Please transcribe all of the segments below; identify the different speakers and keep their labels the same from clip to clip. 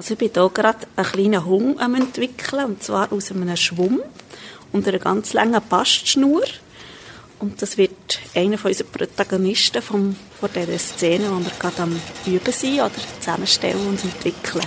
Speaker 1: Also ich bin hier gerade einen kleinen Hund am entwickeln, und zwar aus einem Schwamm und einer ganz langen Bastschnur. Und das wird einer von unseren Protagonisten von, von dieser Szene, die wir gerade am Üben sind oder zusammenstellen und entwickeln.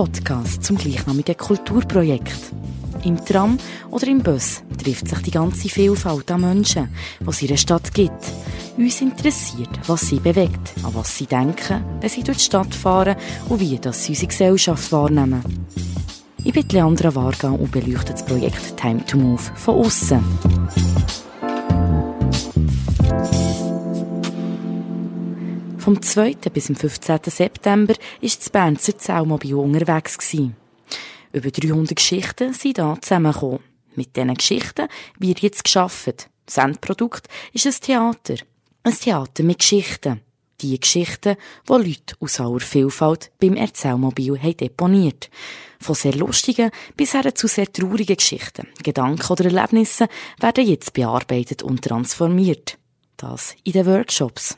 Speaker 2: Podcast zum gleichnamigen Kulturprojekt. Im Tram oder im Bus trifft sich die ganze Vielfalt an Menschen, die es in der Stadt gibt. Uns interessiert, was sie bewegt, an was sie denken, wenn sie durch die Stadt fahren und wie das unsere Gesellschaft wahrnehmen. Ich bin Leandra Varga und beleuchte das Projekt Time to Move von außen. Vom 2. bis zum 15. September ist das Bernzer Zellmobil unterwegs gewesen. Über 300 Geschichten sind hier zusammengekommen. Mit diesen Geschichten wird jetzt geschafft. Das Endprodukt ist ein Theater. Ein Theater mit Geschichten. Die Geschichten, die Leute aus aller Vielfalt beim Erzählmobil haben deponiert. Von sehr lustigen bis hin zu sehr traurigen Geschichten, Gedanken oder Erlebnissen werden jetzt bearbeitet und transformiert. Das in den Workshops.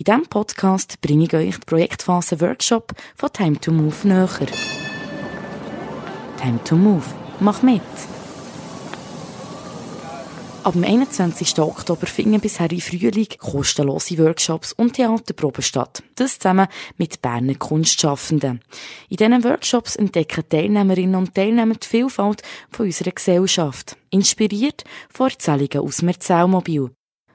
Speaker 2: In diesem Podcast bringe ich euch die Projektphase Workshop von Time to Move näher. Time to Move. Mach mit! Ab dem 21. Oktober finden bisher im Frühling kostenlose Workshops und Theaterproben statt. Das zusammen mit Berner Kunstschaffenden. In diesen Workshops entdecken Teilnehmerinnen und Teilnehmer die Vielfalt von unserer Gesellschaft. Inspiriert von Erzählungen aus dem Erzählmobil.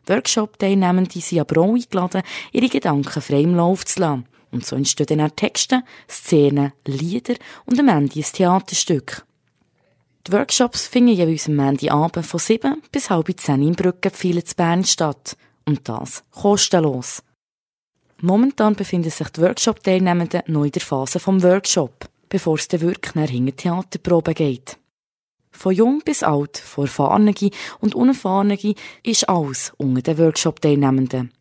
Speaker 2: Workshop-Teilnehmende sind aber auch eingeladen, ihre Gedanken frei im Lauf zu lassen. Und so entstehen dann auch Texte, Szenen, Lieder und am Ende ein Theaterstück. Die Workshops finden jeweils am Abend von 7 bis halb 10 in Brückenpfeilen zu Bern statt. Und das kostenlos. Momentan befinden sich die Workshop-Teilnehmenden noch in der Phase vom Workshop, bevor es dann wirklich nach Theaterprobe geht. Von jung bis alt, von Erfahrenen und Unerfahrenen ist alles unter den Workshop-Teilnehmenden.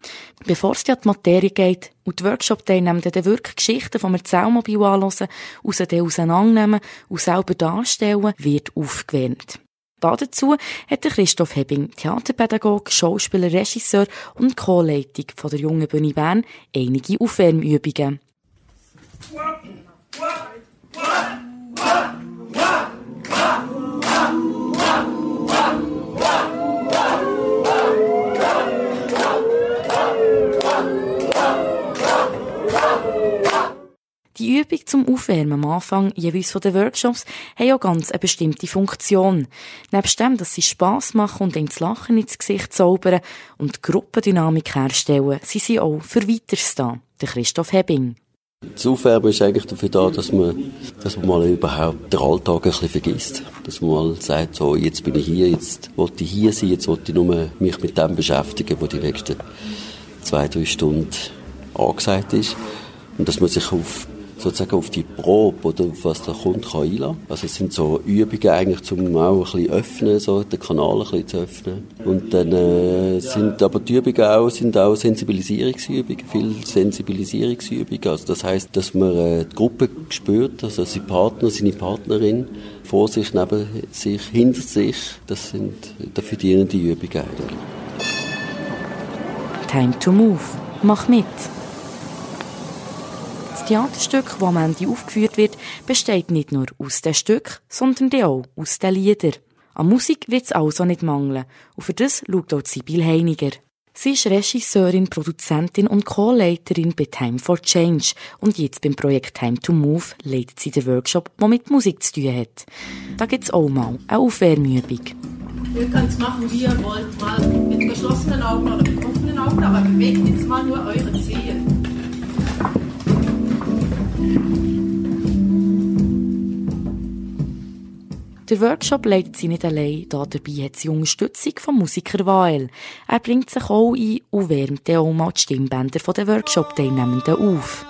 Speaker 2: Bevor es an die Materie geht und die Workshop-Teilnehmenden dann wirklich Geschichten vom Erzählmobil anhören, aus den auseinandernehmen und selber darstellen, wird aufgewärmt. Dazu hat Christoph Hebbing, Theaterpädagoge, Schauspieler, Regisseur und Co-Leitung der Jungen Bühne Bern, einige Aufwärmübungen. Die Übung zum Aufwärmen am Anfang jeweils von den Workshops haben ja ganz eine bestimmte Funktion. Nebst dem, dass sie Spass machen und ins Lachen ins Gesicht zaubern und Gruppendynamik herstellen, sind sie auch für Weiteres da. Der Christoph Hebbing.
Speaker 3: Das Aufwärmen ist eigentlich dafür da, dass man, dass man mal überhaupt den Alltag ein bisschen vergisst. Dass man mal sagt, so, jetzt bin ich hier, jetzt wollte ich hier sein, jetzt wollte ich nur mich mit dem beschäftigen, was die nächsten zwei, drei Stunden angesagt ist. Und dass man sich auf sozusagen auf die Probe oder auf was der Kunde kann einlassen kann. Also es sind so Übungen eigentlich, um auch ein bisschen öffnen, so den Kanal ein bisschen zu öffnen. Und dann äh, sind aber die Übungen auch, sind auch Sensibilisierungsübungen, viel Sensibilisierungsübungen. Also das heißt, dass man äh, die Gruppe spürt, also sein Partner, seine Partnerin, vor sich, neben sich, hinter sich, das sind dafür dienende Übungen eigentlich.
Speaker 2: Time to move. Mach mit. Das Theaterstück, das am Ende aufgeführt wird, besteht nicht nur aus den Stück, sondern auch aus den Liedern. An Musik wird es also nicht mangeln. Und für das schaut auch Sibyl Heiniger. Sie ist Regisseurin, Produzentin und Co-Leiterin bei Time for Change und jetzt beim Projekt Time to Move leitet sie den Workshop, der mit Musik zu tun hat. Da gibt es auch mal eine Aufwärmübung.
Speaker 4: Ihr könnt es machen, wie ihr wollt, mal mit geschlossenen Augen oder mit offenen Augen, aber bewegt jetzt mal nur eure Zehen.
Speaker 2: Der Workshop leitet sie nicht allein, da dabei hat sie Unterstützung vom Musiker Wael. Er bringt sich auch ein und wärmt auch mal die Stimmbänder der Workshop-Teilnehmenden auf.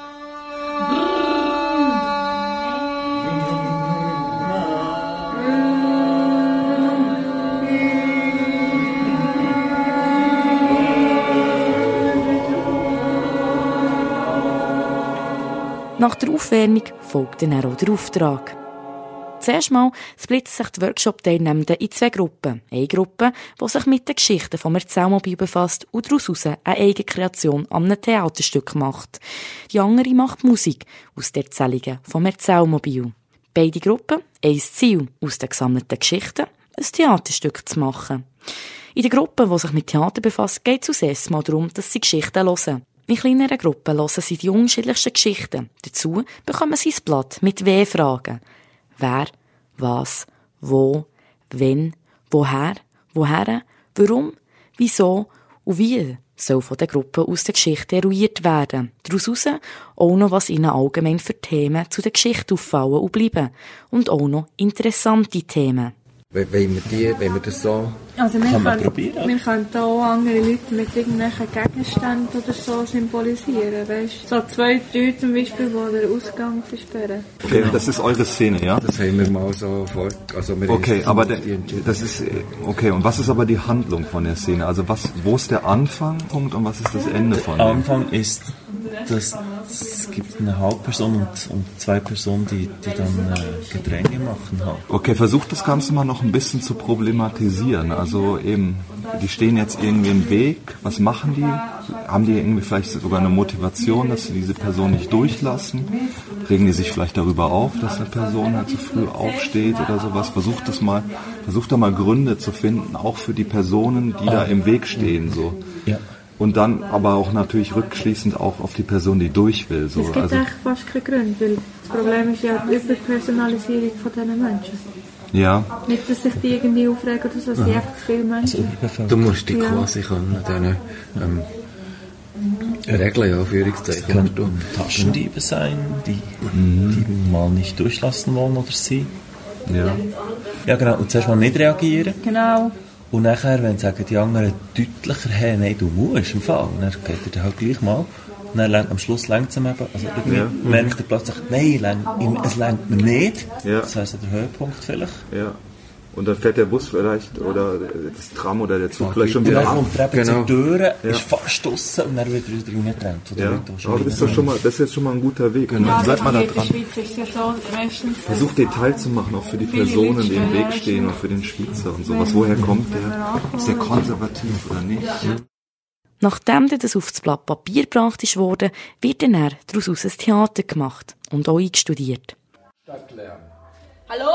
Speaker 2: Nach der Aufwärmung folgt dann auch der Auftrag. Zuerst mal splitten sich die Workshop-Teilnehmenden in zwei Gruppen. Eine Gruppe, die sich mit den Geschichten vom Erzählmobil befasst und daraus eine eigene Kreation an einem Theaterstück macht. Die andere macht Musik aus den Erzählungen vom Erzählmobil. Beide Gruppen ein Ziel, aus den gesammelten Geschichten ein Theaterstück zu machen. In der Gruppe, die sich mit Theater befasst, geht es zuerst mal darum, dass sie Geschichten hören. In kleineren Gruppen hören sie die unterschiedlichsten Geschichten. Dazu bekommen sie ein Blatt mit W-Fragen. Wer, was, wo, wenn, woher, woher, warum, wieso und wie soll von der Gruppe aus der Geschichte eruiert werden. Daraus auch noch, was ihnen allgemein für Themen zu der Geschichte auffallen und bleiben. Und auch noch interessante Themen.
Speaker 5: Wenn wir, die, wenn wir das so...
Speaker 6: Also wir
Speaker 7: Kann man
Speaker 6: können,
Speaker 7: probieren.
Speaker 6: wir können da auch andere Leute mit irgendwelchen Gegenständen oder so symbolisieren, weißt So zwei Leute zum Beispiel, die den Ausgang versperren.
Speaker 8: Okay, das ist eure Szene, ja?
Speaker 5: Das haben wir mal so vor... Also wir
Speaker 8: Okay, aber der, das ist okay. Und was ist aber die Handlung von der Szene? Also was, wo ist der Anfangpunkt und was ist das Ende von dem?
Speaker 7: Anfang ist, dass es gibt eine Hauptperson und, und zwei Personen, die, die dann äh, Gedränge machen halt.
Speaker 8: Okay, versucht das Ganze mal noch ein bisschen zu problematisieren. Also eben, die stehen jetzt irgendwie im Weg. Was machen die? Haben die irgendwie vielleicht sogar eine Motivation, dass sie diese Person nicht durchlassen? Regen die sich vielleicht darüber auf, dass eine Person halt so früh aufsteht oder sowas? Versucht das mal, versucht da mal Gründe zu finden, auch für die Personen, die da im Weg stehen, so.
Speaker 7: Ja.
Speaker 8: Und dann aber auch natürlich rückschließend auch auf die Person, die durch will. So.
Speaker 6: Es gibt
Speaker 8: Also,
Speaker 6: eigentlich fast keinen Grund, weil das Problem ist ja die Überpersonalisierung von diesen Menschen.
Speaker 8: ja.
Speaker 6: Nicht, dass sich die irgendwie aufregen oder so, es sind einfach zu viele
Speaker 7: Also
Speaker 6: Menschen.
Speaker 5: Du musst dich
Speaker 6: Ja.
Speaker 5: quasi können, diesen ähm, Regeln, ja, Führungszeichen. musst du-
Speaker 7: Könnten Taschendiebe sein, die, die mal nicht durchlassen wollen oder sie.
Speaker 8: ja.
Speaker 7: Ja genau, und zuerst mal nicht reagieren.
Speaker 6: Genau.
Speaker 7: Und nachher, wenn sagen die anderen deutlicher, hey, nein, du musst im Fall, und dann geht er dann halt gleich mal. Und dann am Schluss lenkt es ihm eben. Also irgendwie
Speaker 8: Ja.
Speaker 7: merkt er plötzlich, nein, es lenkt mir nicht.
Speaker 8: Ja.
Speaker 7: Das wäre so der Höhepunkt vielleicht.
Speaker 8: Ja. Und dann fährt der Bus vielleicht oder das Tram oder der Zug vielleicht schon
Speaker 7: Und
Speaker 8: wieder
Speaker 7: dann
Speaker 8: ab.
Speaker 7: kommt er eben
Speaker 5: Genau.
Speaker 7: zur Tür,
Speaker 8: Ja.
Speaker 7: ist fast draussen und dann wird er wieder den
Speaker 8: Ja,
Speaker 7: die
Speaker 8: aber das ist doch schon mal, das ist jetzt schon mal ein guter Weg.
Speaker 6: Ja,
Speaker 8: Bleibt
Speaker 6: aber
Speaker 8: mal da
Speaker 6: in der
Speaker 8: dran.
Speaker 6: Meistens...
Speaker 8: Versucht Detail zu machen, auch für die Personen, die im Weg stehen und für den Schweizer und sowas. Woher kommt der? Ist der konservativ oder nicht?
Speaker 2: Nachdem dann das auf das Blatt Papier gebracht ist worden, wird dann er daraus ein Theater gemacht und auch eingestudiert.
Speaker 4: Hallo?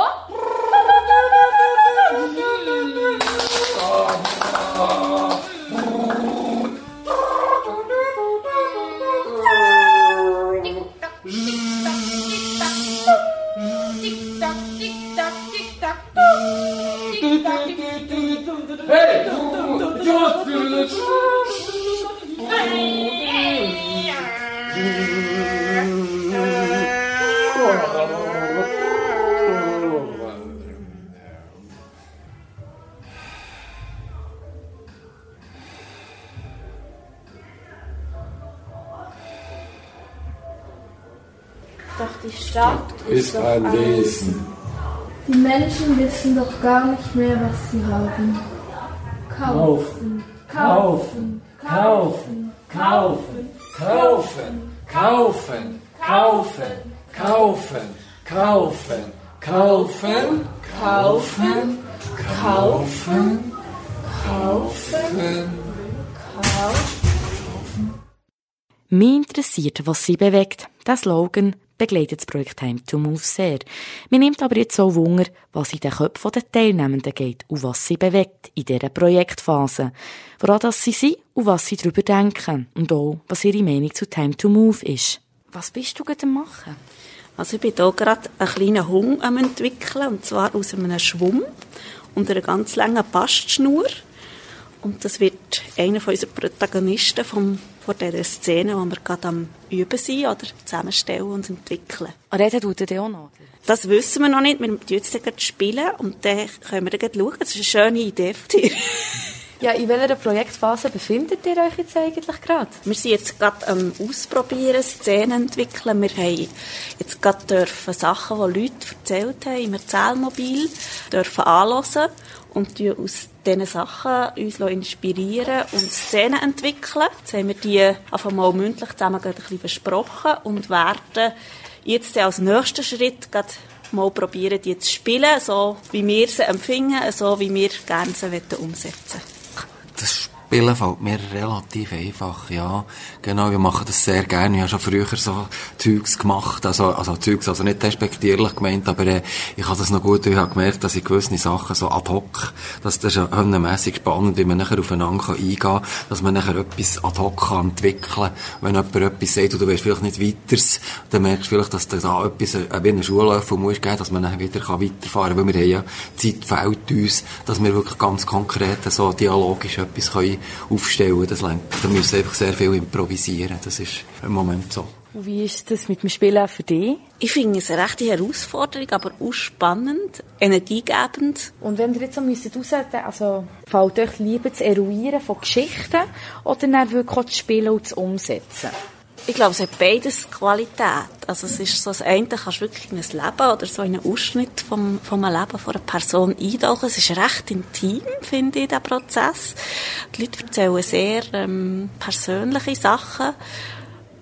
Speaker 9: Hey! Die Stadt
Speaker 10: ist ein Wesen.
Speaker 9: Die Menschen wissen doch gar nicht mehr, was sie haben. Kaufen, kaufen, kaufen,
Speaker 10: Kaufen, kaufen, kaufen, kaufen, kaufen, kaufen, kaufen, kaufen, kaufen, kaufen,
Speaker 2: Mich interessiert, was sie bewegt. Der Slogan begleitet das Projekt Time to Move sehr. Mir nimmt aber jetzt auch Wunder, was in den Köpfen der Teilnehmenden geht und was sie bewegt in dieser Projektphase. Woran das sie sind und was sie darüber denken. Und auch, was ihre Meinung zu Time to Move ist. Was bist du gerade machen?
Speaker 1: Also ich bin hier gerade einen kleinen Hund am entwickeln, und zwar aus einem Schwamm und einer ganz langen Bastschnur. Und das wird einer von unseren Protagonisten vom, von dieser Szene, die wir gerade am Üben sind oder zusammenstellen und entwickeln.
Speaker 2: Reden tut er auch noch.
Speaker 1: Das wissen wir noch nicht. Wir jetzt gerade spielen und dann können wir dann schauen. Das ist eine schöne Idee von dir.
Speaker 2: Ja, in welcher Projektphase befindet ihr euch jetzt eigentlich gerade?
Speaker 1: Wir sind jetzt gerade am Ausprobieren, Szenen entwickeln. Wir haben jetzt gerade dürfen Sachen, die Leute erzählt haben, im Erzählmobil, dürfen anhören und uns aus diesen Sachen uns inspirieren und Szenen entwickeln. Jetzt haben wir die einfach mal mündlich zusammen ein bisschen besprochen und werden jetzt als nächsten Schritt mal probieren, die zu spielen, so wie wir sie empfinden, so wie wir gerne sie umsetzen
Speaker 10: Das Spielen fällt mir relativ einfach, ja. Genau, wir machen das sehr gerne. Ich habe schon früher so Zeugs gemacht, also, also Zeugs, also nicht despektierlich gemeint, aber äh, ich habe das noch gut, ich habe gemerkt, dass ich gewisse Sachen so ad hoc, dass das ist höllenmässig spannend, wie man nachher aufeinander eingehen kann, dass man nachher etwas ad hoc kann entwickeln Wenn jemand etwas sagt und du weißt vielleicht nicht weiters, dann merkst du vielleicht, dass du da etwas, äh, wie eine Schullöffel muss geben, dass man nachher wieder kann weiterfahren kann, weil wir haben ja, Zeit fehlt uns, dass wir wirklich ganz konkret so dialogisch etwas können aufstellen das lenkt. Da müssen einfach sehr viel improvisieren. Das ist im Moment so.
Speaker 2: Und wie ist das mit dem Spielen für dich?
Speaker 1: Ich finde es eine rechte Herausforderung, aber auch spannend, energiegebend.
Speaker 2: Und wenn ihr jetzt so müsstet aushalten, also fällt euch lieber das Eruieren von Geschichten oder dann wirklich auch das Spielen und das Umsetzen?
Speaker 1: Ich glaube, es hat beides Qualität. Also es ist so, das eine kannst du wirklich in ein Leben oder so in einen Ausschnitt vom, vom Leben von einer Person eintauchen. Es ist recht intim, finde ich, der Prozess. Die Leute erzählen sehr ähm, persönliche Sachen.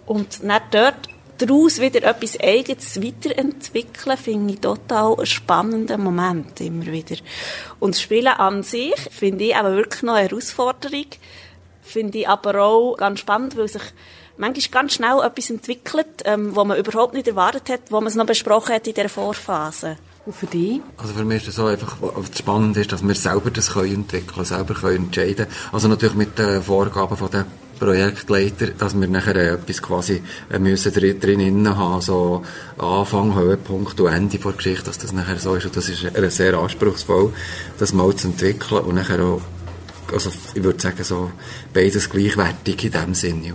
Speaker 1: Und dann dort daraus wieder etwas Eigenes weiterentwickeln, finde ich total einen spannenden Moment immer wieder. Und das Spielen an sich finde ich aber wirklich noch eine Herausforderung. Finde ich aber auch ganz spannend, weil sich manchmal ganz schnell etwas entwickelt, ähm, wo man überhaupt nicht erwartet hat, wo man es noch besprochen hat in der Vorphase.
Speaker 2: Und für dich?
Speaker 10: Also für mich ist es so einfach, was spannend ist, dass wir selber das können entwickeln, selber können entscheiden. Also natürlich mit den Vorgaben von den Projektleiter, dass wir nachher etwas quasi äh, müssen drin, drin haben, so Anfang, Höhepunkt und Ende der Geschichte, dass das nachher so ist. Und das ist sehr anspruchsvoll, das mal zu entwickeln und nachher auch, also ich würde sagen, so beides gleichwertig in dem Sinne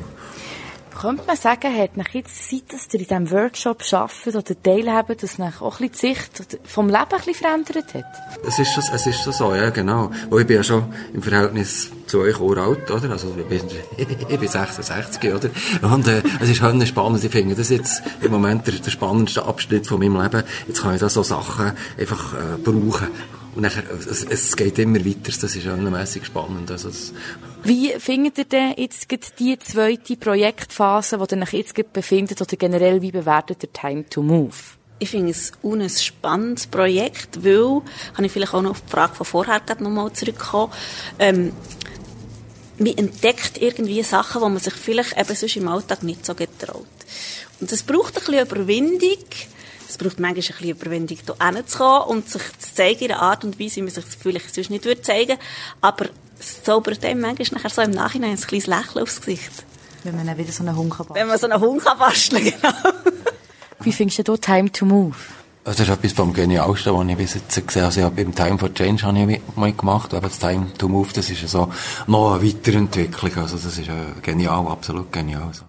Speaker 2: könnte man sagen, hat nach jetzt, seit dass ihr in diesem Workshop arbeitet oder teilhaben, dass nach auch ein bisschen die Sicht vom Leben ein bisschen verändert hat?
Speaker 10: Es ist, schon, es ist schon so, ja, genau. Weil ich bin ja schon im Verhältnis zu euch uralt, oder? Also, ich bin, ich bin 66, oder? Und, äh, es ist halt spannend. Ich finde, das ist jetzt im Moment der, der spannendste Abschnitt von meinem Leben. Jetzt kann ich da so Sachen einfach, äh, brauchen. Und nachher, es, es geht immer weiter, das ist mäßig spannend. Also es
Speaker 2: Wie findet ihr denn jetzt die zweite Projektphase, die ihr euch jetzt befindet, oder generell, wie bewertet ihr Time to Move?
Speaker 1: Ich finde es ein spannendes Projekt, weil, kann ich vielleicht auch noch auf die Frage von vorher nochmal zurückkommen, ähm, man entdeckt irgendwie Sachen, die man sich vielleicht eben sonst im Alltag nicht so getraut. Und es braucht ein bisschen Überwindung, es braucht manchmal ein bisschen Überwindung, hier hinzukommen und sich zu zeigen in einer Art und Weise, wie man sich vielleicht sonst nicht würde zeigen aber es zaubert einem manchmal nachher so im Nachhinein ein kleines Lächeln aufs Gesicht.
Speaker 2: Wenn man dann wieder so einen Hund kann
Speaker 1: basteln Wenn man so einen Hund kann basteln genau.
Speaker 2: Wie findest du hier Time to Move?
Speaker 10: Das ist etwas vom Genialsten, was ich bis jetzt gesehen habe. Also ich habe beim Time for Change habe ich mal gemacht, aber das Time to Move, das ist so noch eine Weiterentwicklung. Also das ist genial, absolut genial. Also.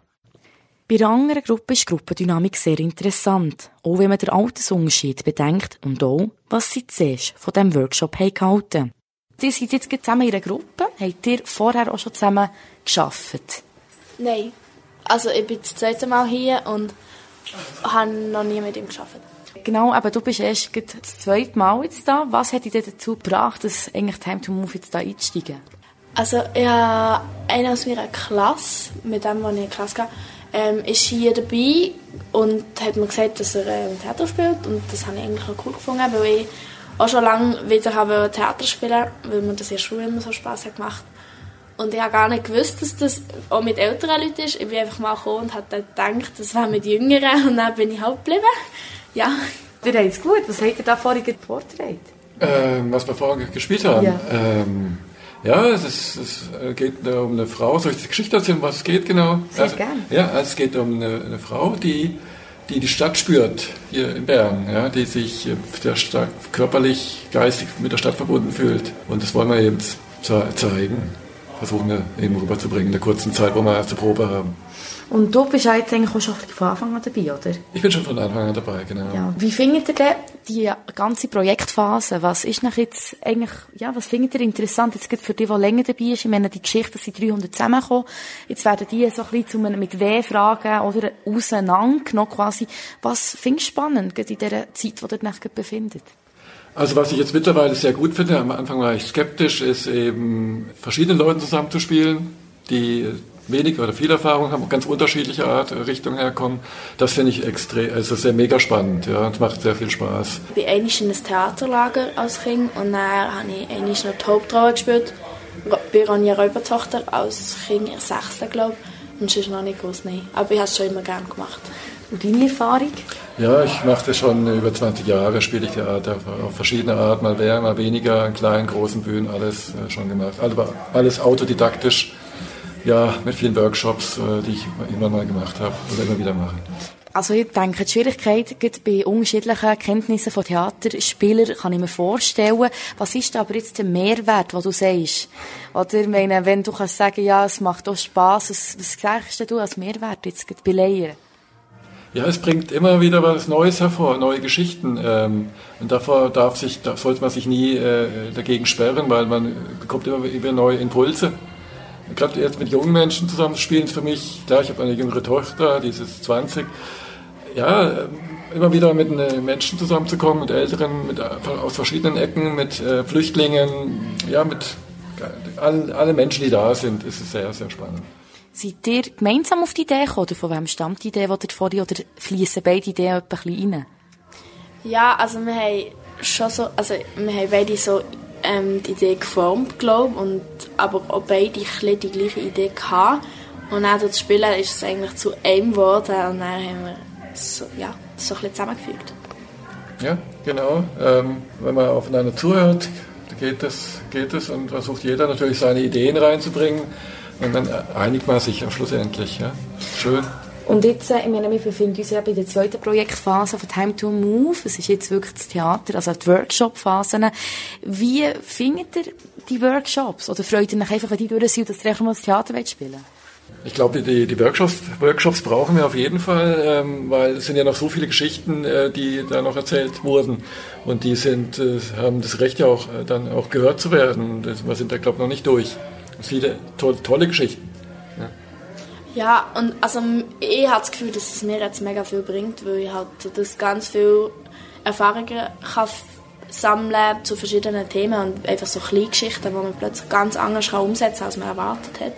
Speaker 2: Bei einer anderen Gruppe ist die Gruppendynamik sehr interessant, auch wenn man den Altersunterschied bedenkt und auch, was sie zuerst von diesem Workshop haben gehalten Ihr seid jetzt zusammen in einer Gruppe. Habt ihr vorher auch schon zusammen geschafft?
Speaker 9: Nein. Also ich bin das zweite Mal hier und habe noch nie mit ihm geschafft.
Speaker 2: Genau, aber du bist erst das zweite Mal jetzt da. Was hat dich dazu gebracht, dass eigentlich Time to Move jetzt da einsteigen?
Speaker 9: Also ich habe einen aus meiner Klasse, mit dem, der ich in die Klasse gehe, ähm, ist hier dabei und hat mir gesagt, dass er ähm, Theater spielt und das habe ich eigentlich auch cool gefunden, weil ich auch schon lange wieder habe Theater spielen, weil mir das in der Schule immer so Spaß hat gemacht. Und ich habe gar nicht gewusst, dass das auch mit älteren Leuten ist. Ich bin einfach mal gekommen und habe gedacht, das wäre mit Jüngeren und dann bin ich halt geblieben. Ja.
Speaker 2: Ihr habt es gut. Was habt ihr da vorhin vorgetragen?
Speaker 5: Ähm, was wir vorhin gespielt haben? Ja. Ähm, ja, es, ist, es geht um eine Frau. Soll ich die Geschichte erzählen, was es geht genau?
Speaker 2: Sehr also, gern.
Speaker 5: Ja, es geht um eine, eine, Frau, die, die die Stadt spürt, hier in Bern, ja, die sich äh, sehr stark körperlich, geistig mit der Stadt verbunden fühlt. Und das wollen wir eben zeigen, versuchen wir eben rüberzubringen in der kurzen Zeit, wo wir erste Probe haben.
Speaker 2: Und du bist jetzt eigentlich auch schon von Anfang an dabei, oder?
Speaker 5: Ich bin schon von Anfang an dabei, genau.
Speaker 2: Ja. Wie findet ihr denn die ganze Projektphase? Was ist nach jetzt eigentlich, ja, was findet ihr interessant? Jetzt für die, die länger dabei ist, ich meine, die Geschichte, dass sie 300 zusammenkommen. Jetzt werden die so ein bisschen einem, mit W-Fragen oder auseinandergenommen quasi. Was findest du spannend, in dieser Zeit, die ihr euch befindet?
Speaker 5: Also was ich jetzt mittlerweile sehr gut finde, am Anfang war ich skeptisch, ist eben verschiedene Leute zusammenzuspielen, die wenig oder viel Erfahrung haben, ganz unterschiedliche Art äh, Richtungen herkommen. Das finde ich extrem, also sehr mega spannend, ja, und macht sehr viel Spaß.
Speaker 9: Ich bin einmal in einem Theaterlager als Kind und dann habe ich einmal noch die Hauptrolle gespielt, bei Ronja Räubertochter als Kind in sechsten, glaube ich. Und sonst noch nicht groß, nein. Aber ich habe es schon immer gerne gemacht.
Speaker 2: Und deine Erfahrung?
Speaker 5: Ja, ich mache das schon über 20 Jahre, spiele ich Theater auf verschiedene Art, mal mehr, mal weniger, in kleinen, großen Bühnen, alles äh, schon gemacht. Aber alles autodidaktisch ja, mit vielen Workshops, äh, die ich immer mal gemacht habe oder immer wieder mache.
Speaker 2: Also ich denke, die Schwierigkeit bei unterschiedlichen Kenntnissen von Theaterspielern kann ich mir vorstellen. Was ist aber jetzt der Mehrwert, den du sagst? Oder meine, wenn du kannst sagen, ja, es macht auch Spass, was, was sagst du als Mehrwert jetzt bei Laien?
Speaker 5: Ja, es bringt immer wieder was Neues hervor, neue Geschichten. Ähm, und davor darf sich, da sollte man sich nie äh, dagegen sperren, weil man bekommt immer wieder neue Impulse gerade jetzt mit jungen Menschen zusammen spielen, ist für mich, klar, ich habe eine jüngere Tochter, die ist 20, ja, immer wieder mit äh, Menschen zusammenzukommen, mit Älteren, mit, aus verschiedenen Ecken, mit äh, Flüchtlingen, ja, mit allen, alle Menschen, die da sind, ist es sehr, sehr spannend.
Speaker 2: Seid ihr gemeinsam auf die Idee gekommen, oder von wem stammt die Idee, die ihr vorhin, oder fließen beide Ideen etwas rein?
Speaker 9: Ja, also wir haben schon so, also wir haben beide so ähm, die Idee geformt, glaube und aber auch beide ein die gleiche Idee gehabt. Und dann das Spielen ist es eigentlich zu einem geworden und dann haben wir so, ja, so ein bisschen zusammengefügt.
Speaker 5: Ja, genau. Ähm, wenn man aufeinander zuhört, geht es, geht es und versucht jeder natürlich seine Ideen reinzubringen und dann einigt man sich schlussendlich. Ja. Schön.
Speaker 2: Und jetzt, äh, ich meine, wir befinden uns ja bei der zweiten Projektphase von Time to Move. Es ist jetzt wirklich das Theater, also die Workshop-Phasen. Wie findet ihr die Workshops? Oder freut ihr euch einfach, wenn die durch sind, dass ihr einfach mal das Theater spielen
Speaker 5: ich glaube, die, die Workshops, Workshops brauchen wir auf jeden Fall, ähm, weil es sind ja noch so viele Geschichten, äh, die da noch erzählt wurden. Und die sind, äh, haben das Recht ja auch äh, dann auch gehört zu werden. Das, wir sind da, glaube ich, noch nicht durch. Viele to tolle Geschichten.
Speaker 9: Ja, und also ich habe das Gefühl, dass es mir jetzt mega viel bringt, weil ich halt das ganz viel Erfahrungen kann sammeln zu verschiedenen Themen und einfach so kleine Geschichten, die man plötzlich ganz anders kann umsetzen kann, als man erwartet hat.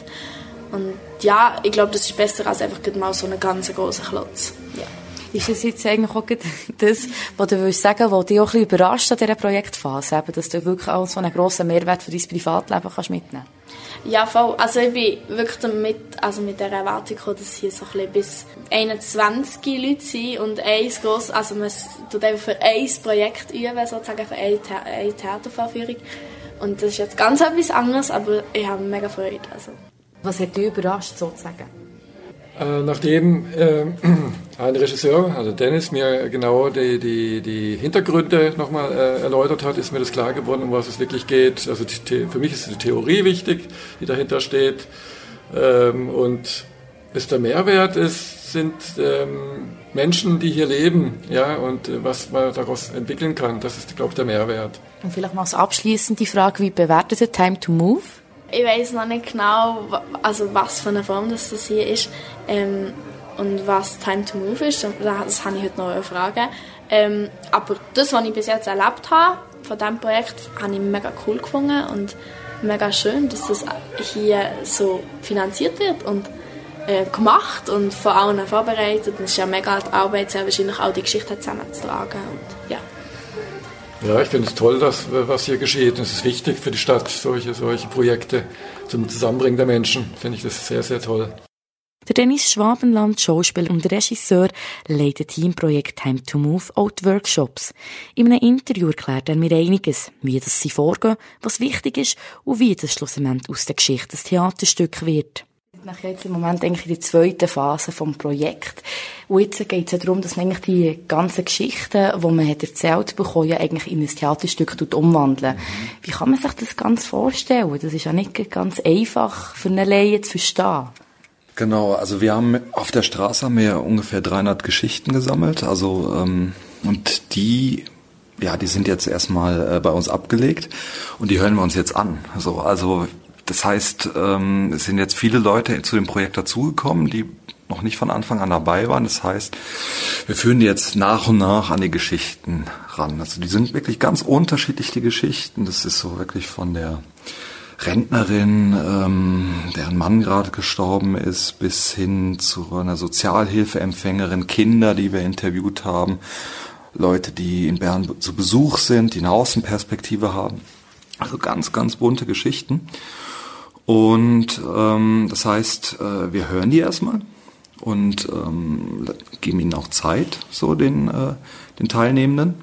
Speaker 9: Und ja, ich glaube, das ist besser als einfach mal so einen ganz großen Klotz. Ja.
Speaker 2: Ist das jetzt eigentlich auch das, was du willst sagen, was dich auch ein bisschen überrascht an dieser Projektphase, eben, dass du wirklich auch so einen grossen Mehrwert für dein Privatleben kannst mitnehmen kannst?
Speaker 9: Ja, voll. Also ich bin wirklich damit, also mit der Erwartung gekommen, dass hier so ein bis 21 Leute sind und eins gross, also man tut einfach für ein Projekt üben, sozusagen für eine, eine Theatervorführung. Und das ist jetzt ganz etwas anderes, aber ich habe mega Freude. Also.
Speaker 2: Was hat dich überrascht, sozusagen?
Speaker 5: Äh, nachdem äh, ein Regisseur, also Dennis, mir genau die, die, die Hintergründe nochmal äh, erläutert hat, ist mir das klar geworden, um was es wirklich geht. Also die, für mich ist die Theorie wichtig, die dahinter steht. Ähm, und ist der Mehrwert ist, sind ähm, Menschen, die hier leben, ja, und äh, was man daraus entwickeln kann. Das ist, glaube ich, der Mehrwert.
Speaker 2: Und vielleicht mal abschließend die Frage, wie bewertet ihr Time to Move?
Speaker 9: Ich weiß noch nicht genau, also was für eine Form das, hier ist ähm, und was Time to Move ist. Das habe ich heute noch eine Frage. Ähm, aber das, was ich bis jetzt erlebt habe von diesem Projekt, habe ich mega cool gefunden und mega schön, dass das hier so finanziert wird und äh, gemacht und von allen vorbereitet. Es ist ja mega Arbeit, sehr wahrscheinlich auch die Geschichte zusammenzutragen. Und, ja.
Speaker 5: Ich finde es toll, dass, was hier geschieht. Es ist wichtig für die Stadt, solche, solche Projekte zum Zusammenbringen der Menschen. Finde ich das sehr, sehr toll.
Speaker 2: Der Dennis Schwabenland, Schauspieler und Regisseur, leitet hier im Projekt Time to Move die Workshops. In einem Interview erklärt er mir einiges, wie das sie vorgehen, was wichtig ist und wie das schlussendlich aus der Geschichte ein Theaterstück wird nachher jetzt im Moment eigentlich in der zweiten Phase vom Projekt. Und jetzt geht es ja darum, dass man eigentlich die ganzen Geschichten, die man hat erzählt bekommen, ja eigentlich in ein Theaterstück umwandeln. Wie kann man sich das ganz vorstellen? Das ist ja nicht ganz einfach für eine Laie zu verstehen.
Speaker 8: Genau, also wir haben auf der Straße haben wir ungefähr 300 Geschichten gesammelt, also ähm, und die ja, die sind jetzt erstmal äh, bei uns abgelegt und die hören wir uns jetzt an. Also, also das heißt, ähm, es sind jetzt viele Leute zu dem Projekt dazugekommen, die noch nicht von Anfang an dabei waren. Das heißt, wir führen die jetzt nach und nach an die Geschichten ran. Also die sind wirklich ganz unterschiedlich, die Geschichten. Das ist so wirklich von der Rentnerin, ähm, deren Mann gerade gestorben ist, bis hin zu einer Sozialhilfeempfängerin, Kinder, die wir interviewt haben, Leute, die in Bern zu Besuch sind, die eine Außenperspektive haben. Also ganz, ganz bunte Geschichten. Und ähm, das heißt, äh, wir hören die erstmal und ähm, geben ihnen auch Zeit, so den, äh, den Teilnehmenden,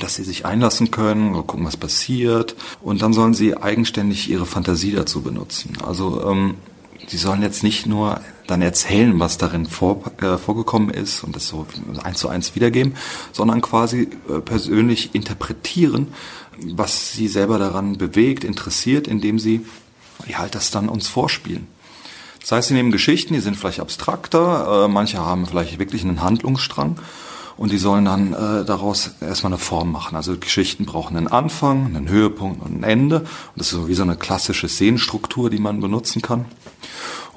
Speaker 8: dass sie sich einlassen können, gucken, was passiert. Und dann sollen sie eigenständig ihre Fantasie dazu benutzen. Also ähm, sie sollen jetzt nicht nur dann erzählen, was darin vor, äh, vorgekommen ist und das so eins zu eins wiedergeben, sondern quasi äh, persönlich interpretieren, was sie selber daran bewegt, interessiert, indem sie ja, halt das dann uns vorspielen. Das heißt, sie nehmen Geschichten, die sind vielleicht abstrakter, äh, manche haben vielleicht wirklich einen Handlungsstrang und die sollen dann äh, daraus erstmal eine Form machen. Also Geschichten brauchen einen Anfang, einen Höhepunkt und ein Ende. Und das ist so wie so eine klassische Szenenstruktur, die man benutzen kann.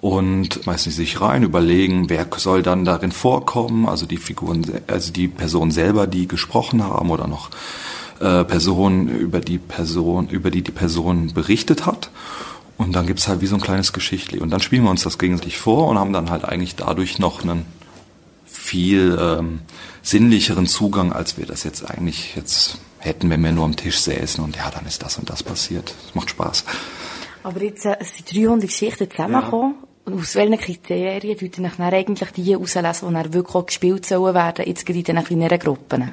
Speaker 8: Und meistens sich rein überlegen, wer soll dann darin vorkommen, also die Figuren, also die Person selber, die gesprochen haben oder noch äh, Personen, über die Person, über die die Person berichtet hat. Und dann gibt's halt wie so ein kleines Geschichtli. Und dann spielen wir uns das gegenseitig vor und haben dann halt eigentlich dadurch noch einen viel ähm, sinnlicheren Zugang, als wir das jetzt eigentlich jetzt hätten, wenn wir nur am Tisch säßen und ja, dann ist das und das passiert. Das macht Spaß.
Speaker 2: Aber jetzt äh, es sind 300 Geschichten zusammengekommen. Ja. Aus welchen Kriterien tut ihr dann eigentlich die herauslesen, die dann wirklich auch gespielt sollen werden, jetzt gerade in den kleineren Gruppen?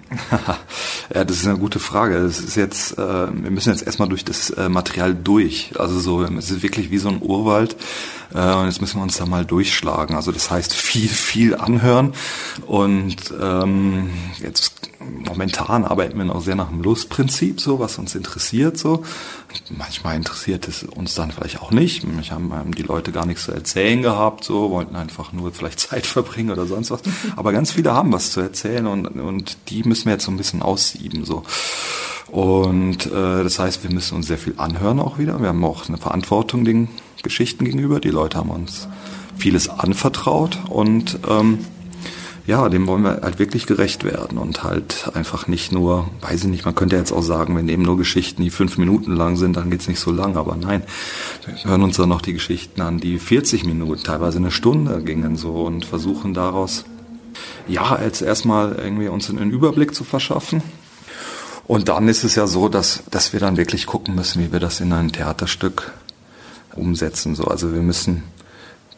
Speaker 8: ja, das ist eine gute Frage. Es ist jetzt, äh, wir müssen jetzt erstmal durch das äh, Material durch. Also so, es ist wirklich wie so ein Urwald. Äh, und jetzt müssen wir uns da mal durchschlagen. Also das heißt viel, viel anhören. Und ähm, jetzt momentan arbeiten wir noch sehr nach dem Lustprinzip, so was uns interessiert. So manchmal interessiert es uns dann vielleicht auch nicht. Manchmal haben die Leute gar nichts zu erzählen gehabt, so wollten einfach nur vielleicht Zeit verbringen oder sonst was. Aber ganz viele haben was zu erzählen und und die müssen wir jetzt so ein bisschen aussieben so. Und äh, das heißt, wir müssen uns sehr viel anhören auch wieder. Wir haben auch eine Verantwortung den Geschichten gegenüber. Die Leute haben uns vieles anvertraut und ähm, ja, dem wollen wir halt wirklich gerecht werden und halt einfach nicht nur, weiß ich nicht, man könnte jetzt auch sagen, wir nehmen nur Geschichten, die fünf Minuten lang sind, dann geht's nicht so lang, aber nein, wir hören uns dann noch die Geschichten an, die 40 Minuten, teilweise eine Stunde gingen so und versuchen daraus, ja, als erstmal irgendwie uns einen Überblick zu verschaffen. Und dann ist es ja so, dass, dass wir dann wirklich gucken müssen, wie wir das in ein Theaterstück umsetzen. So, also wir müssen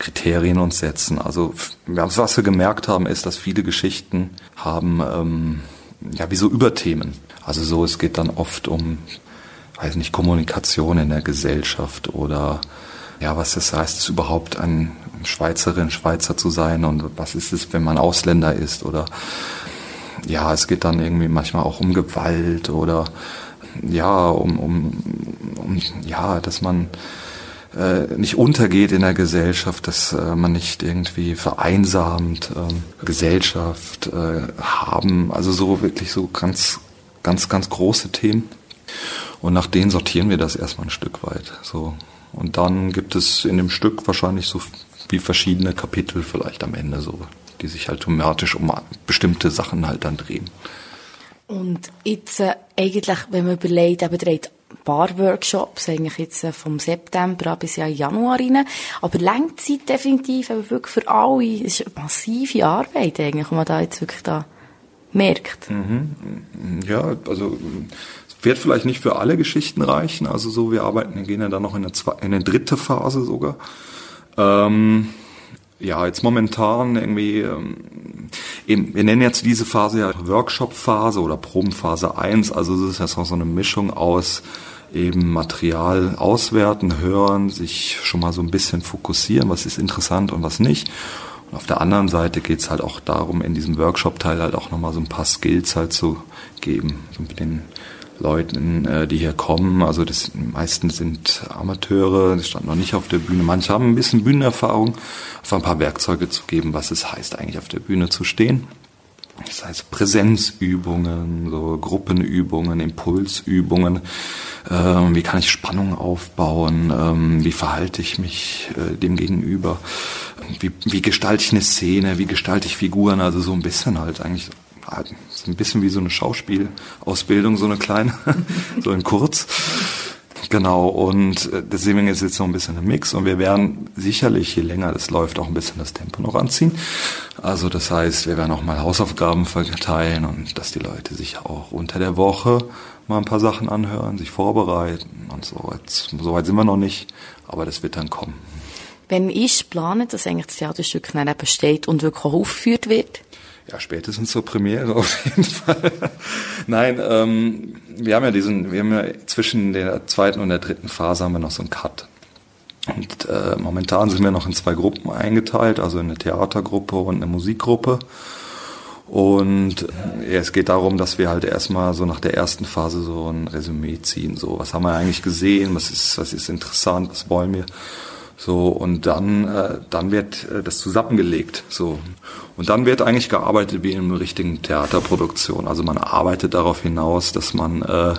Speaker 8: Kriterien uns setzen. Also was wir gemerkt haben, ist, dass viele Geschichten haben ähm, ja wie so Überthemen. Also so, es geht dann oft um, weiß nicht, Kommunikation in der Gesellschaft oder ja, was das heißt, es überhaupt ein Schweizerin, Schweizer zu sein und was ist es, wenn man Ausländer ist oder ja, es geht dann irgendwie manchmal auch um Gewalt oder ja, um, um, um ja, dass man äh, nicht untergeht in der Gesellschaft, dass äh, man nicht irgendwie vereinsamt, äh, Gesellschaft äh, haben, also so wirklich so ganz, ganz, ganz große Themen. Und nach denen sortieren wir das erstmal ein Stück weit. So. Und dann gibt es in dem Stück wahrscheinlich so wie verschiedene Kapitel vielleicht am Ende so, die sich halt thematisch um bestimmte Sachen halt dann drehen.
Speaker 2: Und jetzt äh, eigentlich, wenn man überlegt, eben dreht paar Workshops, eigentlich jetzt äh, vom September bis ja Januar rein. Aber Längzeit definitiv, aber wirklich für alle. Es ist eine massive Arbeit eigentlich, wenn man da jetzt wirklich da merkt.
Speaker 8: Mhm. Ja, also wird vielleicht nicht für alle Geschichten reichen. Also so, wir arbeiten, gehen ja dann noch in eine, in eine dritte Phase sogar. Ähm, ja, jetzt momentan irgendwie, ähm, eben, wir nennen jetzt diese Phase ja Workshop-Phase oder Probenphase 1, also es ist ja so eine Mischung aus eben Material auswerten, hören, sich schon mal so ein bisschen fokussieren, was ist interessant und was nicht. Und auf der anderen Seite geht's halt auch darum, in diesem Workshop-Teil halt auch nochmal so ein paar Skills halt zu geben, so mit den Leuten, äh, die hier kommen. Also das meisten sind Amateure, die standen noch nicht auf der Bühne. Manche haben ein bisschen Bühnenerfahrung, einfach ein paar Werkzeuge zu geben, was es heißt, eigentlich auf der Bühne zu stehen. Das heißt Präsenzübungen, so Gruppenübungen, Impulsübungen. Ähm, wie kann ich Spannung aufbauen? Ähm, wie verhalte ich mich äh, dem gegenüber? wie, wie gestalte ich eine Szene, wie gestalte ich Figuren, also so ein bisschen halt eigentlich so ein bisschen wie so eine Schauspielausbildung, so eine kleine, so in kurz. Genau, und äh, deswegen ist jetzt noch ein bisschen ein Mix und wir werden sicherlich, je länger das läuft, auch ein bisschen das Tempo noch anziehen. Also das heißt, wir werden auch mal Hausaufgaben verteilen und dass die Leute sich auch unter der Woche mal ein paar Sachen anhören, sich vorbereiten und so. Jetzt, so weit sind wir noch nicht, aber das wird dann kommen.
Speaker 2: Wenn ich plane, dass eigentlich das Theaterstück dann eben steht und wirklich aufgeführt wird?
Speaker 8: Ja, spätestens zur Premiere auf jeden Fall. Nein, ähm, wir haben ja diesen, wir haben ja zwischen der zweiten und der dritten Phase haben wir noch so einen Cut. Und äh, momentan sind wir noch in zwei Gruppen eingeteilt, also in eine Theatergruppe und eine Musikgruppe. Und ja, es geht darum, dass wir halt erstmal so nach der ersten Phase so ein Resümee ziehen. So, was haben wir eigentlich gesehen? Was ist, was ist interessant? Was wollen wir? So, und dann, äh, dann wird äh, das zusammengelegt. So. Und dann wird eigentlich gearbeitet wie in einer richtigen Theaterproduktion. Also man arbeitet darauf hinaus, dass man äh,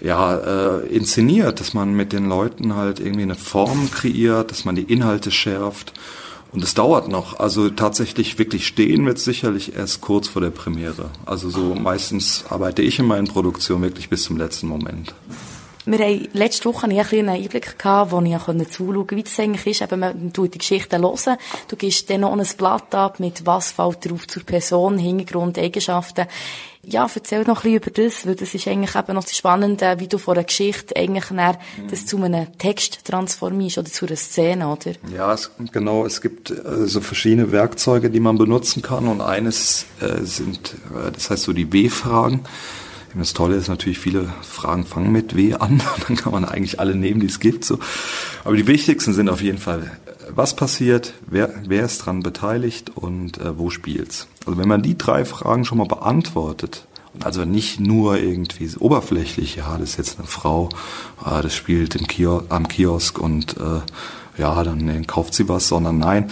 Speaker 8: ja, äh, inszeniert, dass man mit den Leuten halt irgendwie eine Form kreiert, dass man die Inhalte schärft. Und es dauert noch. Also tatsächlich wirklich stehen wird sicherlich erst kurz vor der Premiere. Also so meistens arbeite ich in meinen Produktionen wirklich bis zum letzten Moment.
Speaker 2: Wir haben letzte Woche ein einen Einblick gehabt, wo ich zuschauen konnte, wie das eigentlich ist. Eben, man tut die Geschichten hören. Du gibst dann noch ein Blatt ab, mit was fällt drauf zur Person, Hintergrund, Eigenschaften. Ja, erzähl noch ein bisschen über das, weil das ist eigentlich eben noch das Spannende, wie du von einer Geschichte eigentlich dann das zu einem Text transformierst oder zu einer Szene, oder?
Speaker 8: Ja, es, genau. Es gibt so verschiedene Werkzeuge, die man benutzen kann und eines äh, sind, äh, das heißt so die W-Fragen. Das Tolle ist natürlich, viele Fragen fangen mit W an. Dann kann man eigentlich alle nehmen, die es gibt. So. Aber die wichtigsten sind auf jeden Fall, was passiert, wer, wer ist dran beteiligt und äh, wo spielt's. Also wenn man die drei Fragen schon mal beantwortet, also nicht nur irgendwie oberflächlich, ja, das ist jetzt eine Frau, äh, das spielt im Kiosk, am Kiosk und äh, ja, dann kauft sie was, sondern nein,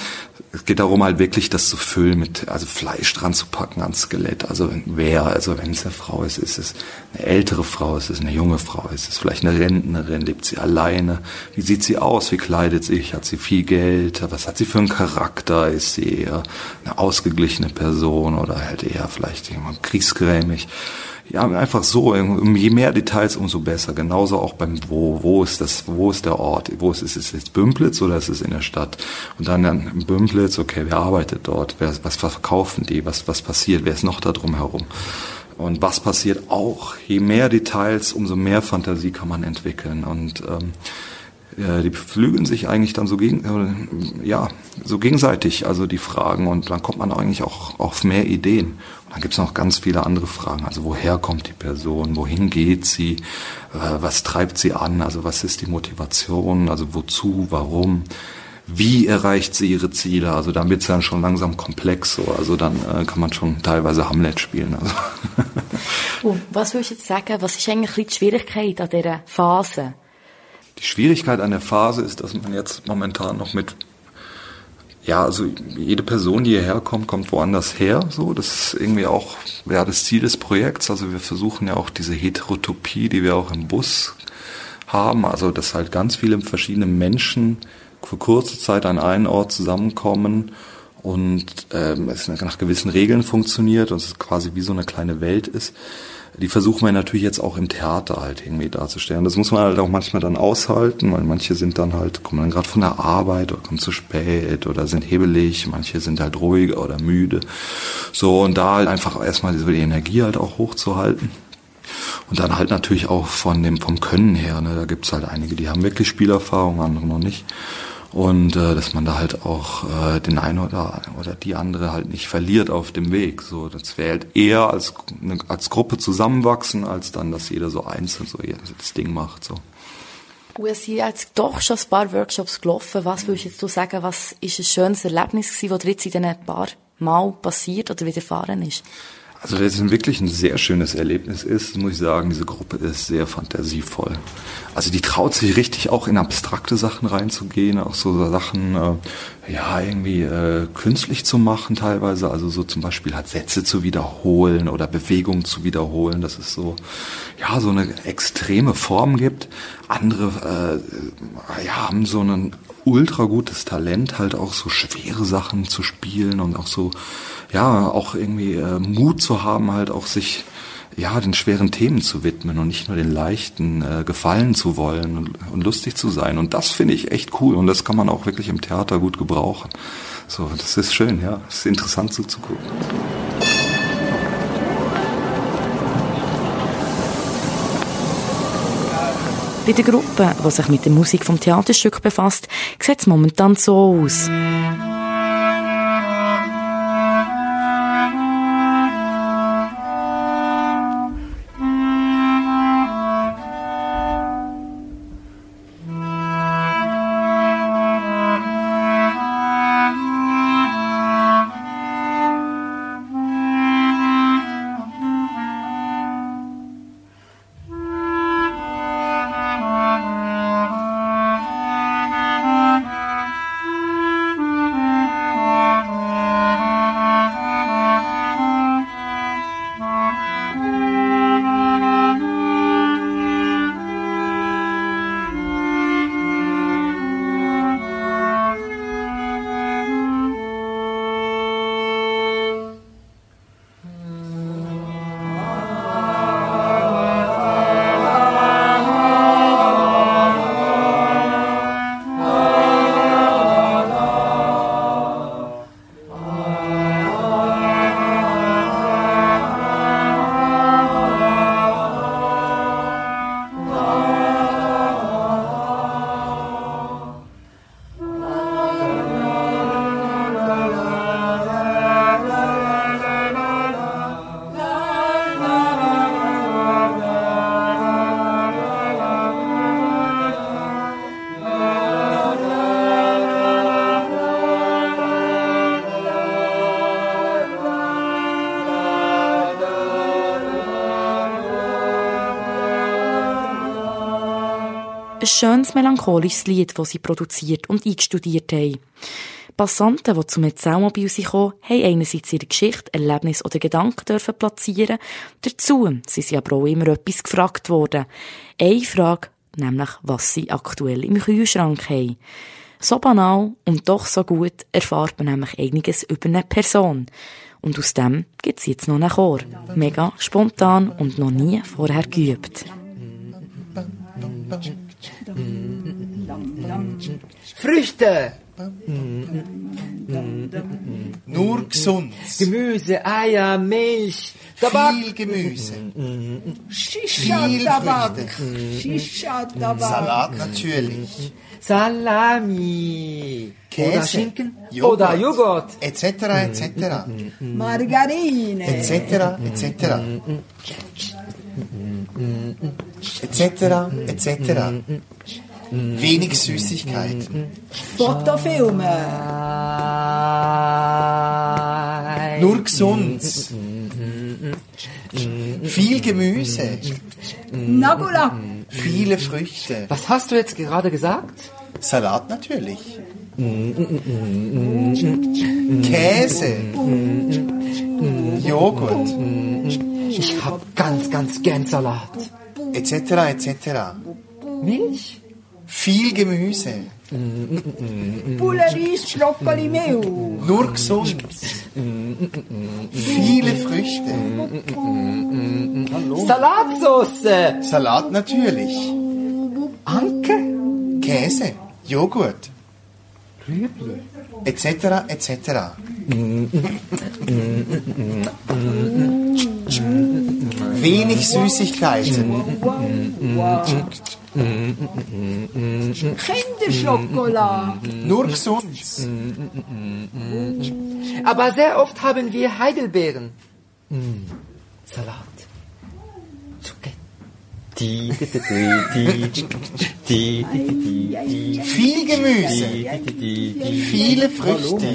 Speaker 8: es geht darum halt wirklich das zu füllen mit, also Fleisch dran zu packen ans Skelett. Also wer, also wenn es eine Frau ist, ist es eine ältere Frau, ist es eine junge Frau, ist es vielleicht eine Rentnerin, lebt sie alleine, wie sieht sie aus, wie kleidet sie, hat sie viel Geld, was hat sie für einen Charakter, ist sie eher eine ausgeglichene Person oder halt eher vielleicht jemand kriegsgrämig ja, einfach so, je mehr Details, umso besser. Genauso auch beim Wo. Wo ist das, wo ist der Ort? Wo ist es? Ist es jetzt Bümplitz oder ist es in der Stadt? Und dann, dann Bümplitz, okay, wer arbeitet dort? Wer, was verkaufen die? Was, was passiert? Wer ist noch da drum herum? Und was passiert auch? Je mehr Details, umso mehr Fantasie kann man entwickeln. Und ähm, ja, die beflügeln sich eigentlich dann so gegen, äh, ja, so gegenseitig, also die Fragen. Und dann kommt man eigentlich auch auf mehr Ideen. Dann gibt es noch ganz viele andere Fragen. Also woher kommt die Person? Wohin geht sie? Äh, was treibt sie an? Also was ist die Motivation? Also wozu? Warum? Wie erreicht sie ihre Ziele? Also dann wird es dann schon langsam komplex. So. Also dann äh, kann man schon teilweise Hamlet spielen. Also.
Speaker 2: oh, was würde ich jetzt sagen? Was ist eigentlich die Schwierigkeit an dieser Phase?
Speaker 8: Die Schwierigkeit an der Phase ist, dass man jetzt momentan noch mit ja, also jede Person, die hierher kommt, kommt woanders her. So, das ist irgendwie auch ja, das Ziel des Projekts. Also wir versuchen ja auch diese Heterotopie, die wir auch im Bus haben, also dass halt ganz viele verschiedene Menschen für kurze Zeit an einen Ort zusammenkommen und ähm, es nach gewissen Regeln funktioniert und es quasi wie so eine kleine Welt ist die versuchen wir natürlich jetzt auch im Theater halt irgendwie darzustellen. Das muss man halt auch manchmal dann aushalten, weil manche sind dann halt, kommen dann gerade von der Arbeit oder kommen zu spät oder sind hebelig, manche sind halt ruhig oder müde. So, und da halt einfach erstmal die Energie halt auch hochzuhalten. Und dann halt natürlich auch von dem, vom Können her, ne, da gibt's halt einige, die haben wirklich Spielerfahrung, andere noch nicht und äh, dass man da halt auch äh, den einen oder oder die andere halt nicht verliert auf dem Weg. So, das wäre halt eher als ne, als Gruppe zusammenwachsen, als dann, dass jeder so einzeln so das Ding macht. So.
Speaker 2: Wir sind jetzt doch schon ein paar Workshops gelaufen. Was würdest jetzt du sagen, was ist ein schönes Erlebnis gewesen, was dir jetzt in diesen paar Mal passiert oder widerfahren ist?
Speaker 8: Also das ist wirklich ein sehr schönes Erlebnis ist, muss ich sagen, diese Gruppe ist sehr fantasievoll. Also die traut sich richtig auch in abstrakte Sachen reinzugehen, auch so Sachen, äh, ja, irgendwie äh, künstlich zu machen teilweise, also so zum Beispiel halt Sätze zu wiederholen oder Bewegungen zu wiederholen, dass es so, ja, so eine extreme Form gibt. Andere äh, ja, haben so ein ultra gutes Talent, halt auch so schwere Sachen zu spielen und auch so, ja, auch irgendwie äh, Mut zu haben, halt auch sich ja, den schweren Themen zu widmen und nicht nur den leichten äh, gefallen zu wollen und, und lustig zu sein. Und das finde ich echt cool und das kann man auch wirklich im Theater gut gebrauchen. So, das ist schön, ja. Es ist interessant so zu
Speaker 2: Bei der Gruppe, die sich mit der Musik vom Theaterstück befasst, sieht es momentan so aus. Ein schönes melancholisches Lied, das sie produziert und eingestudiert haben. Passanten, die zum Erzählmobil kommen, haben einerseits ihre Geschichte, Erlebnis oder Gedanken dürfen platzieren. Dazu sind sie aber auch immer etwas gefragt worden. Eine Frage, nämlich, was sie aktuell im Kühlschrank haben. So banal und doch so gut erfahrt man nämlich einiges über eine Person. Und aus dem gibt es jetzt noch einen Chor. Mega spontan und noch nie vorher geübt.
Speaker 11: Früchte.
Speaker 12: Nur gesund.
Speaker 11: Gemüse, Eier, Milch, Tabak.
Speaker 12: Viel Gemüse.
Speaker 13: Shisha-Tabak.
Speaker 12: Viel
Speaker 13: Shisha-Tabak.
Speaker 12: Salat natürlich.
Speaker 11: Salami.
Speaker 12: Käse.
Speaker 11: Oder Schinken.
Speaker 12: Joghurt.
Speaker 11: Oder Joghurt.
Speaker 12: Etc. etc.
Speaker 13: Margarine.
Speaker 12: Etc. etc. Etc. etc. Wenig Süßigkeiten.
Speaker 13: Fotofilme.
Speaker 12: Nur gesund. Viel Gemüse.
Speaker 13: Nagula.
Speaker 12: Viele Früchte.
Speaker 11: Was hast du jetzt gerade gesagt?
Speaker 12: Salat natürlich. Käse. Joghurt.
Speaker 11: Ich hab ganz, ganz gern Salat.
Speaker 12: Etc. etc.
Speaker 11: Milch?
Speaker 12: Viel Gemüse.
Speaker 13: Pulleris, Brokkoli, Mehl.
Speaker 12: Nur gesund. Viele Früchte.
Speaker 11: Salatsauce.
Speaker 12: Salat natürlich.
Speaker 11: Anke?
Speaker 12: Käse. Joghurt. Etc. etc. Wenig Süßigkeiten.
Speaker 13: Kinderschokolade.
Speaker 12: Nur gesund.
Speaker 11: Aber sehr oft haben wir Heidelbeeren. Salat. Die, die, die,
Speaker 12: Viel Gemüse. Viele Früchte.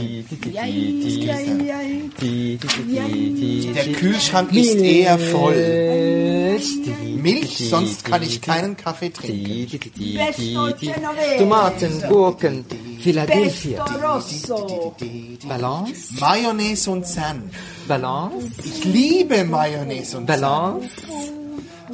Speaker 12: Der Kühlschrank ist eher voll. Milch, sonst kann ich keinen Kaffee trinken.
Speaker 11: Tomaten, Gurken, Philadelphia. Balance.
Speaker 12: Mayonnaise und Senf.
Speaker 11: Balance.
Speaker 12: Ich liebe Mayonnaise und
Speaker 11: Balance.
Speaker 12: Senf.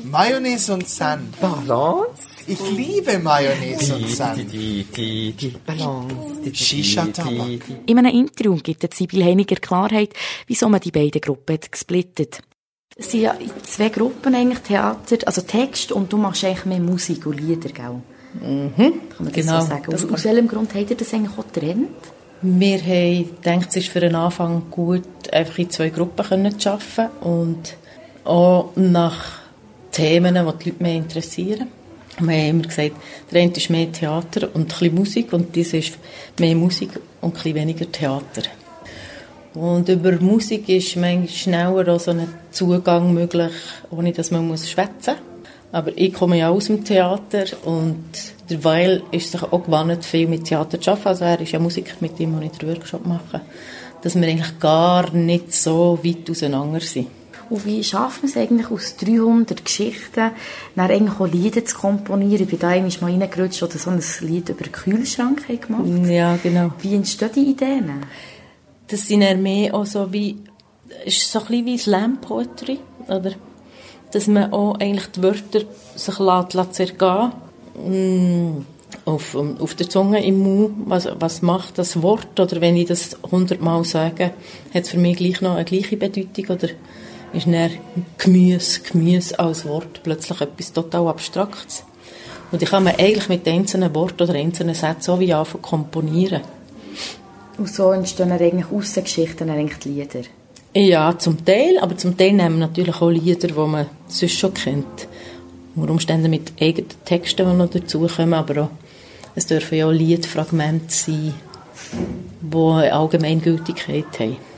Speaker 12: Mayonnaise und Senf.
Speaker 11: Balance.
Speaker 12: Ich liebe Mayonnaise und
Speaker 11: Die,
Speaker 12: Senf.
Speaker 11: die, die, die, Balance.
Speaker 12: Shisha-Tabak.
Speaker 2: In einem Interview gibt Sibyl Heiniger Klarheit, wieso man die beiden Gruppen hat gesplittet. Es sind ja in zwei Gruppen eigentlich Theater, also Text und du machst eigentlich mehr Musik und Lieder, gell?
Speaker 14: Mhm,
Speaker 2: Kann man das
Speaker 14: genau.
Speaker 2: so sagen?
Speaker 14: Das
Speaker 2: Aus, aus welchem Grund habt ihr das eigentlich auch getrennt?
Speaker 14: Wir haben gedacht, es ist für den Anfang gut, einfach in zwei Gruppen können zu arbeiten und auch nach Themen, die die Leute mehr interessieren. Wir haben immer gesagt, der eine ist mehr Theater und ein bisschen Musik und das ist mehr Musik und ein bisschen weniger Theater. Und über Musik ist manchmal schneller auch so ein Zugang möglich, ohne dass man muss schwätzen muss. Aber ich komme ja aus dem Theater und der Weil ist sich auch gewandt, viel mit Theater zu arbeiten. Also er ist ja Musiker, mit dem ich den Workshop mache. Dass wir eigentlich gar nicht so weit auseinander sind.
Speaker 2: Und wie schafft man es eigentlich aus 300 Geschichten, dann eigentlich auch Lieder zu komponieren? Ich bin da einmal mal reingerutscht, oder so ein Lied über den Kühlschrank gemacht.
Speaker 14: Ja, genau.
Speaker 2: Wie entstehen die Ideen?
Speaker 14: Das sind eher mehr auch so wie, ist so ein bisschen wie Slam Poetry, oder? Dass man auch eigentlich die Wörter sich lässt, lässt zergehen. Mm, Auf, auf der Zunge im Mund, was, was macht das Wort, oder wenn ich das hundertmal sage, hat es für mich gleich noch eine gleiche Bedeutung, oder ist dann Gemüse, Gemüse als Wort plötzlich etwas total Abstraktes. Und ich kann mir eigentlich mit einzelnen Worten oder einzelnen Sätzen so wie anfangen komponieren.
Speaker 2: Und so entstehen dann eigentlich aus den Geschichten eigentlich Lieder.
Speaker 14: Ja, zum Teil, aber zum Teil nehmen wir natürlich auch Lieder, die man sonst schon kennt. Unter Umständen mit eigenen Texten, die noch dazukommen, aber auch, es dürfen ja auch Liedfragmente sein, die eine Allgemeingültigkeit haben.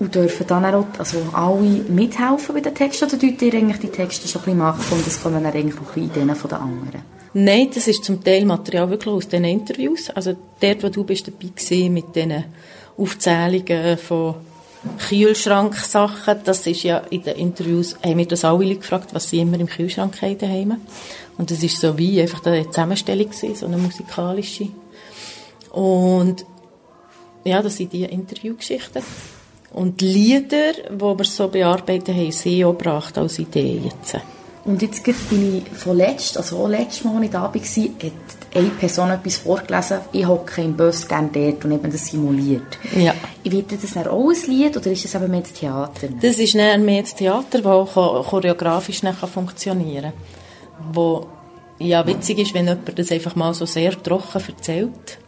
Speaker 2: Und dürfen dann auch also alle mithelfen bei den Texten oder tut ihr eigentlich die Texte schon ein bisschen machen und das kommen dann eigentlich noch ein Ideen von den anderen?
Speaker 14: Nein, das ist zum Teil Material wirklich aus diesen Interviews. Also dort, wo du bist dabei gewesen, mit diesen Aufzählungen von Kühlschranksachen, das ist ja in den Interviews, haben wir das alle gefragt, was sie immer im Kühlschrank haben daheim. Und das ist so wie einfach eine Zusammenstellung gewesen, so eine musikalische. Und ja, das sind die Interviewgeschichten. Und die Lieder, die wir so bearbeitet haben, sie auch gebracht als Idee jetzt.
Speaker 2: Und jetzt bin ich von letzt, also auch letztes Mal, als ich da war, hat eine Person etwas vorgelesen, ich hocke im Bus gerne dort und eben das simuliert.
Speaker 14: Ja.
Speaker 2: Wird das dann auch ein Lied oder ist das eben mehr das Theater?
Speaker 14: Das ist dann mehr das Theater, das auch cho- choreografisch dann funktionieren kann. Wo ja witzig ist, wenn jemand das einfach mal so sehr trocken erzählt.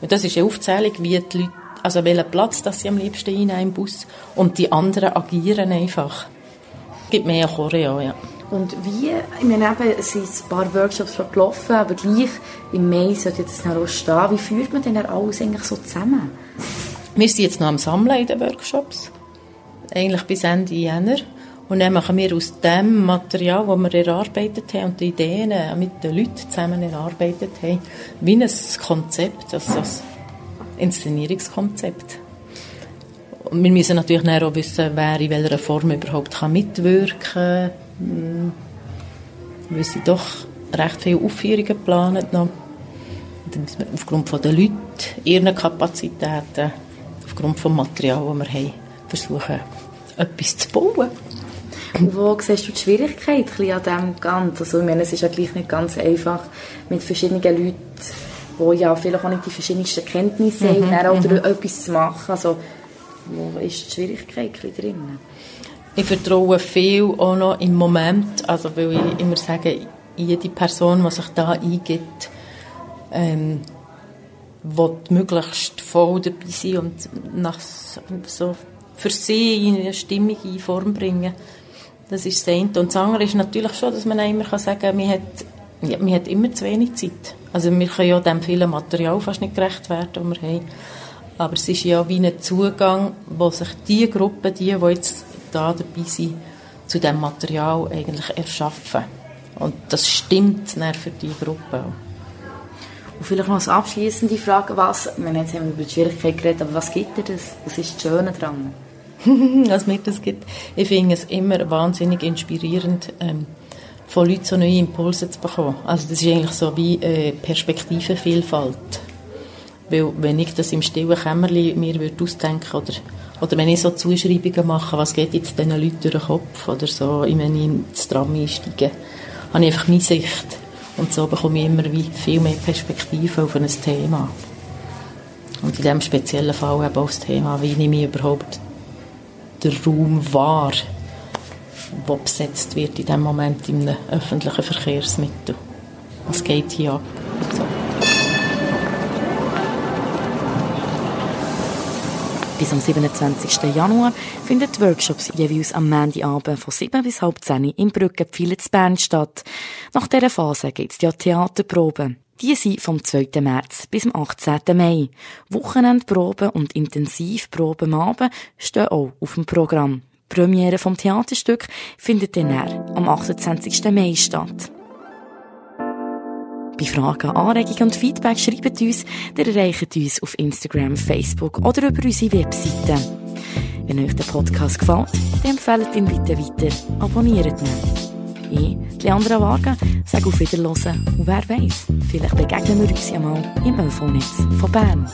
Speaker 14: Und das ist eine Aufzählung, wie die Leute, also welchen Platz das sie am liebsten einnehmen im Bus und die anderen agieren einfach. Es gibt mehr Choreo, ja.
Speaker 2: Und wie, ich meine eben, es sind ein paar Workshops schon gelaufen, aber gleich im Mai sollte jetzt noch auch stehen. Wie führt man denn alles eigentlich so zusammen?
Speaker 14: Wir sind jetzt noch am Sammeln in den Workshops. Eigentlich bis Ende Jänner. Und dann machen wir aus dem Material, das wir erarbeitet haben und die Ideen mit den Leuten zusammen erarbeitet haben, wie ein Konzept, also ein Inszenierungskonzept. Und wir müssen natürlich auch wissen, wer in welcher Form überhaupt mitwirken kann. Wir sind doch recht viele Aufführungen geplant noch. Und dann müssen wir aufgrund von den Leuten, ihren Kapazitäten, aufgrund vom Material, das wir haben, versuchen, etwas zu bauen.
Speaker 2: Wo siehst du die Schwierigkeit an dem Ganzen? Also ich meine, es ist ja gleich nicht ganz einfach mit verschiedenen Leuten, die ja vielleicht auch nicht die verschiedensten Kenntnisse haben,
Speaker 14: Mhm,
Speaker 2: dann auch
Speaker 14: mhm.
Speaker 2: etwas zu machen. Also wo ist die Schwierigkeit drin?
Speaker 14: Ich vertraue viel auch noch im Moment, also weil ich immer sage, jede Person, die sich da eingibt, ähm, will möglichst voll dabei sein und nach so für sie in eine stimmige Form bringen. Das ist das eine. Und das andere ist natürlich schon, dass man auch immer kann sagen kann, man hat, man hat immer zu wenig Zeit. Also wir können ja dem vielen Material fast nicht gerecht werden, das wir haben. Aber es ist ja wie ein Zugang, wo sich die Gruppe, die, die jetzt da dabei sind, zu dem Material eigentlich erschaffen. Und das stimmt dann für die Gruppe.
Speaker 2: Und vielleicht noch als abschließende Frage, was, meine, jetzt haben wir über die Schwierigkeit geredet, aber was gibt dir das? Was ist das Schöne dran?
Speaker 14: was mir das gibt. Ich finde es immer wahnsinnig inspirierend, ähm, von Leuten so neue Impulse zu bekommen. Also das ist eigentlich so wie äh, Perspektivenvielfalt. Weil wenn ich das im stillen Kämmerlein mir würde ausdenken oder, oder wenn ich so Zuschreibungen mache, was geht jetzt diesen Leuten durch den Kopf oder so, wenn ich ins Tram einsteige, habe ich einfach meine Sicht. Und so bekomme ich immer wie viel mehr Perspektive auf ein Thema. Und in diesem speziellen Fall eben auch das Thema, wie nehme ich überhaupt den Raum wahr, der besetzt wird in diesem Moment in einem öffentlichen Verkehrsmittel. Was geht hier ab? So.
Speaker 2: Bis am 27. Januar finden die Workshops jeweils am Montagabend von 7 bis halb 10 im Brückenpfeiler zu Bern statt. Nach dieser Phase gibt es ja Theaterproben. Die sind vom 2. März bis zum 18. Mai. Wochenendproben und Intensivproben am Abend stehen auch auf dem Programm. Premiere vom Theaterstück findet dann am 28. Mai statt. Bei Fragen, Anregungen und Feedback schreibt uns, ihr erreicht uns auf Instagram, Facebook oder über unsere Webseite. Wenn euch der Podcast gefällt, dann empfehlt ihn bitte weiter, abonniert ihn. Ich, Leandra Varga, sage auf Wiederhören und wer weiß, vielleicht begegnen wir uns ja mal im ÖV-Netz von Bern.